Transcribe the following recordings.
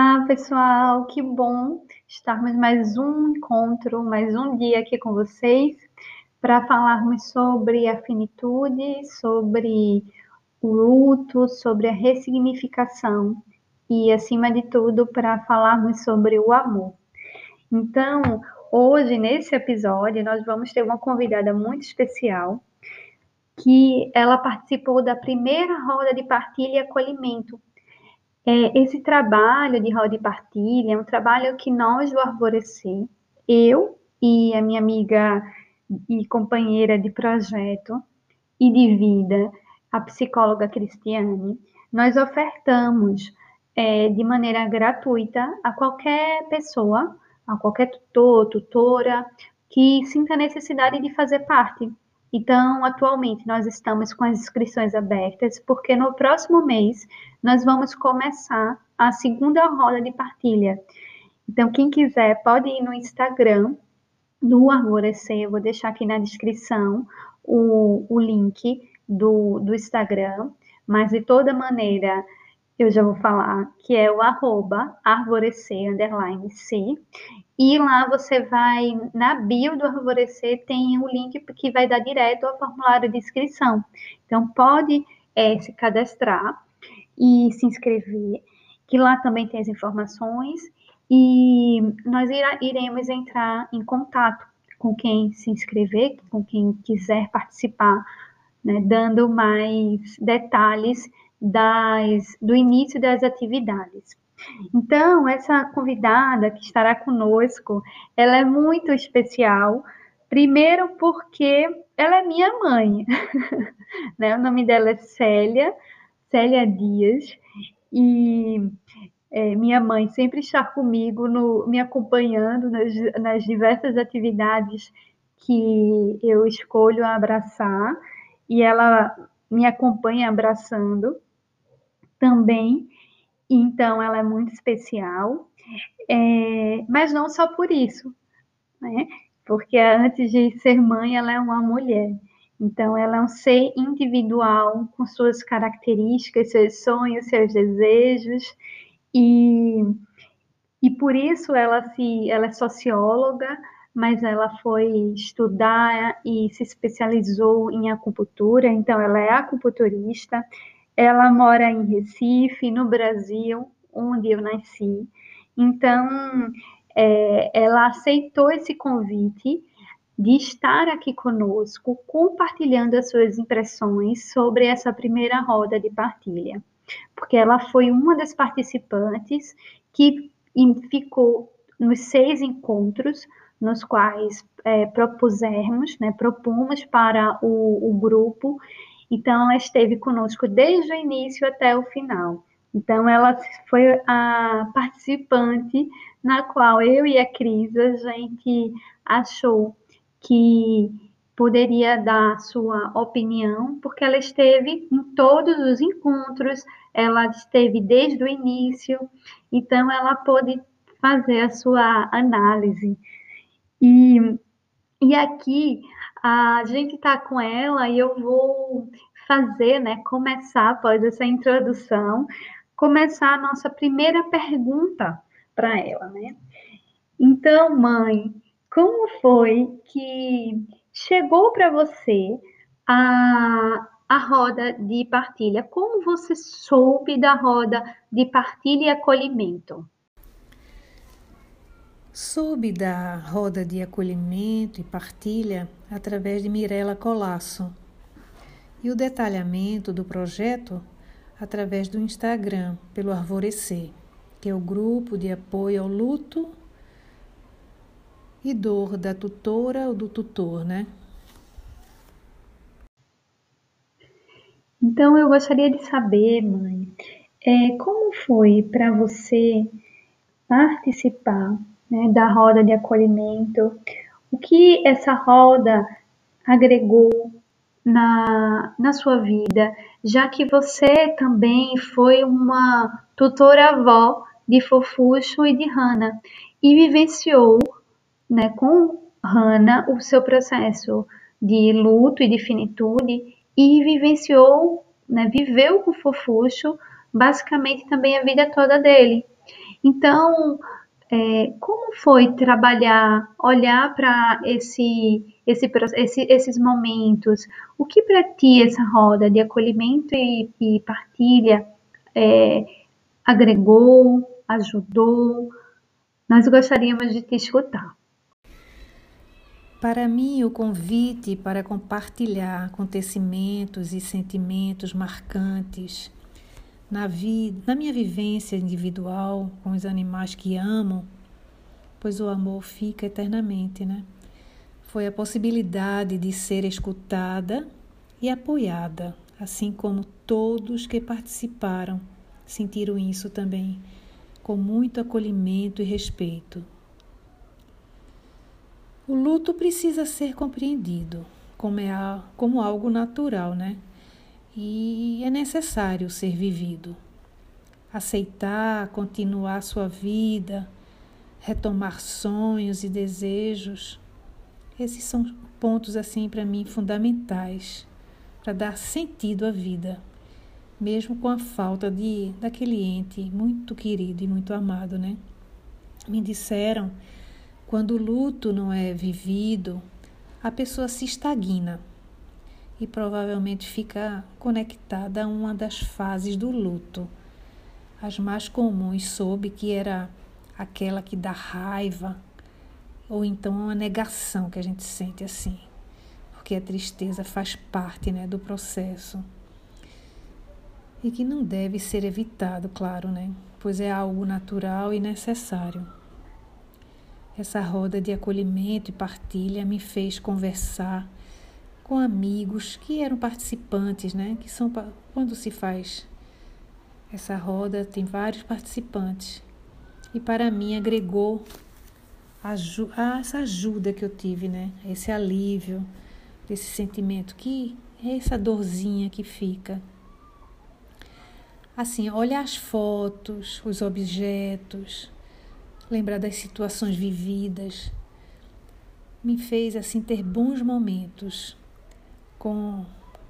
Olá, pessoal, que bom estarmos mais um encontro, mais um dia aqui com vocês para falarmos sobre a finitude, sobre o luto, sobre a ressignificação e, acima de tudo, para falarmos sobre o amor. Então, hoje, nesse episódio, nós vamos ter uma convidada muito especial que ela participou da primeira roda de partilha e acolhimento é, esse trabalho de roda e partilha é um trabalho que nós do Arvorecer, eu e a minha amiga e companheira de projeto e de vida, a psicóloga Cristiane, nós ofertamos é, de maneira gratuita a qualquer pessoa, a qualquer tutor, tutora, que sinta necessidade de fazer parte. Então, atualmente, nós estamos com as inscrições abertas, porque no próximo mês nós vamos começar a segunda roda de partilha. Então, quem quiser pode ir no Instagram do Arvorecer, eu vou deixar aqui na descrição o, o link do, do Instagram, mas de toda maneira eu já vou falar que é o arroba arvorecer, underline C, e lá você vai, na bio do Arvorecer, tem um link que vai dar direto ao formulário de inscrição. Então, pode é, se cadastrar e se inscrever, que lá também tem as informações, e nós irá, iremos entrar em contato com quem se inscrever, com quem quiser participar, né, dando mais detalhes das, do início das atividades. Então, essa convidada que estará conosco, ela é muito especial, primeiro porque ela é minha mãe, né? O nome dela é Célia, Célia Dias, e é, minha mãe sempre está comigo, no, me acompanhando nas, nas diversas atividades que eu escolho abraçar, e ela me acompanha abraçando também. Então, ela é muito especial, é, mas não só por isso, né? Porque antes de ser mãe, ela é uma mulher. Então, ela é um ser individual, com suas características, seus sonhos, seus desejos, e, e por isso ela, se, ela é socióloga, mas ela foi estudar e se especializou em acupuntura, então ela é acupunturista, ela mora em Recife, no Brasil, onde eu nasci. Então, é, ela aceitou esse convite de estar aqui conosco, compartilhando as suas impressões sobre essa primeira roda de partilha, porque ela foi uma das participantes que ficou nos seis encontros nos quais é, propusemos, né, propomos para o, o grupo então, ela esteve conosco desde o início até o final. Então, ela foi a participante na qual eu e a Cris, a gente achou que poderia dar sua opinião, porque ela esteve em todos os encontros, ela esteve desde o início, então ela pôde fazer a sua análise. E, e aqui a gente está com ela e eu vou fazer, né, começar após essa introdução, começar a nossa primeira pergunta para ela, né? Então, mãe, como foi que chegou para você a, a roda de partilha? Como você soube da roda de partilha e acolhimento? Soube da roda de acolhimento e partilha através de Mirela Colasso e o detalhamento do projeto através do Instagram pelo Arvorecer, que é o grupo de apoio ao luto e dor da tutora ou do tutor, né? Então eu gostaria de saber, mãe, é, como foi para você participar né, da roda de acolhimento, o que essa roda agregou na, na sua vida, já que você também foi uma tutora-avó de Fofuxo e de Hannah e vivenciou né, com Hannah o seu processo de luto e de finitude e vivenciou, né, viveu com Fofuxo basicamente também a vida toda dele. Então, é, como foi trabalhar, olhar para esse, esse, esse, esses momentos? O que para ti essa roda de acolhimento e, e partilha é, agregou, ajudou? Nós gostaríamos de te escutar. Para mim, o convite para compartilhar acontecimentos e sentimentos marcantes na, vida, na minha vivência individual com os animais que amo, pois o amor fica eternamente, né? Foi a possibilidade de ser escutada e apoiada, assim como todos que participaram sentiram isso também, com muito acolhimento e respeito. O luto precisa ser compreendido como, é, como algo natural, né? E é necessário ser vivido. Aceitar, continuar sua vida, retomar sonhos e desejos. Esses são pontos assim para mim fundamentais para dar sentido à vida, mesmo com a falta de daquele ente muito querido e muito amado, né? Me disseram quando o luto não é vivido, a pessoa se estagna e provavelmente fica conectada a uma das fases do luto. As mais comuns soube que era aquela que dá raiva, ou então uma negação que a gente sente assim, porque a tristeza faz parte né, do processo. E que não deve ser evitado, claro, né? Pois é algo natural e necessário. Essa roda de acolhimento e partilha me fez conversar com amigos que eram participantes, né? Que são quando se faz essa roda tem vários participantes e para mim agregou a, essa ajuda que eu tive, né? Esse alívio, esse sentimento que é essa dorzinha que fica. Assim, olhar as fotos, os objetos, lembrar das situações vividas, me fez assim ter bons momentos com,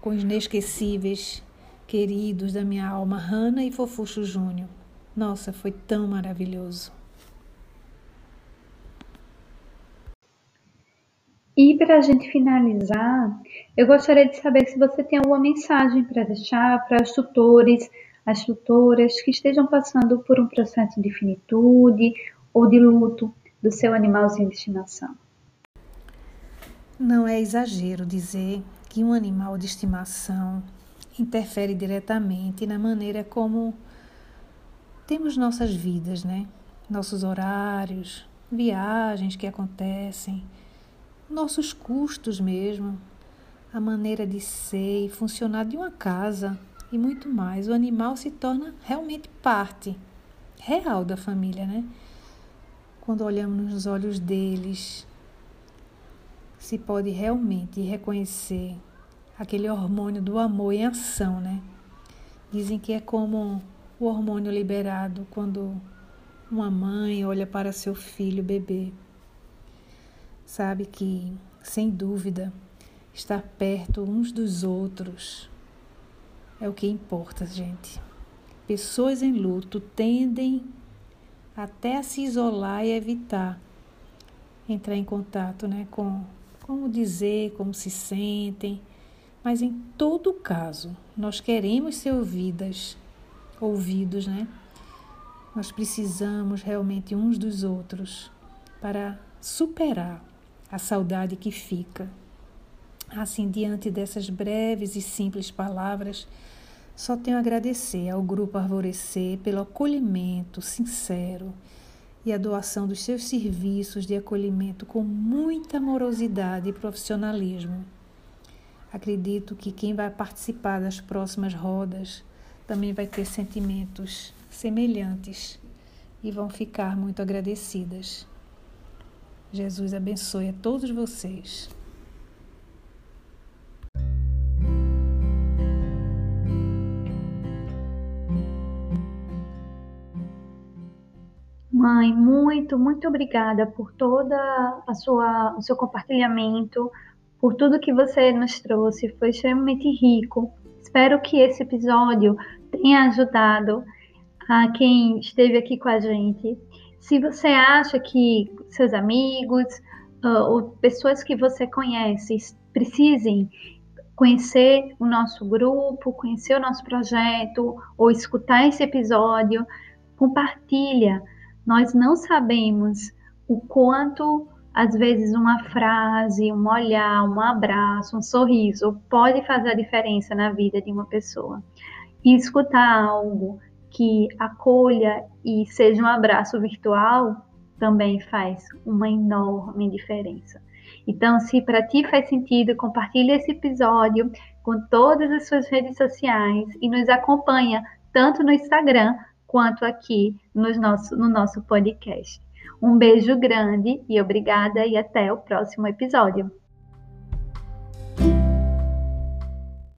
com os inesquecíveis queridos da minha alma, Hanna e Fofuxo Júnior. Nossa, foi tão maravilhoso. E para a gente finalizar, eu gostaria de saber se você tem alguma mensagem para deixar para os tutores, as tutoras que estejam passando por um processo de finitude ou de luto do seu animalzinho de estimação. Não é exagero dizer que um animal de estimação interfere diretamente na maneira como temos nossas vidas, né? Nossos horários, viagens que acontecem, nossos custos mesmo, a maneira de ser e funcionar de uma casa e muito mais. O animal se torna realmente parte real da família, né? Quando olhamos nos olhos deles, se pode realmente reconhecer aquele hormônio do amor em ação, né? Dizem que é como o hormônio liberado quando uma mãe olha para seu filho bebê. Sabe que, sem dúvida, estar perto uns dos outros é o que importa, gente. Pessoas em luto tendem até a se isolar e evitar entrar em contato né, com como dizer, como se sentem, mas em todo caso, nós queremos ser ouvidas, ouvidos, né? Nós precisamos realmente uns dos outros para superar a saudade que fica. Assim, diante dessas breves e simples palavras, só tenho a agradecer ao Grupo Arvorecer pelo acolhimento sincero e a doação dos seus serviços de acolhimento com muita amorosidade e profissionalismo. Acredito que quem vai participar das próximas rodas também vai ter sentimentos semelhantes e vão ficar muito agradecidas. Jesus abençoe a todos vocês. Mãe, muito, muito obrigada por toda a sua, o seu compartilhamento, por tudo que você nos trouxe. Foi extremamente rico. Espero que esse episódio tenha ajudado a quem esteve aqui com a gente. Se você acha que seus amigos uh, ou pessoas que você conhece precisem conhecer o nosso grupo, conhecer o nosso projeto ou escutar esse episódio, compartilha. Nós não sabemos o quanto às vezes uma frase, um olhar, um abraço, um sorriso pode fazer a diferença na vida de uma pessoa. E escutar algo que acolha e seja um abraço virtual também faz uma enorme diferença. Então, se para ti faz sentido, compartilhe esse episódio com todas as suas redes sociais e nos acompanha tanto no Instagram quanto aqui no nosso, no nosso podcast. Um beijo grande e obrigada e até o próximo episódio.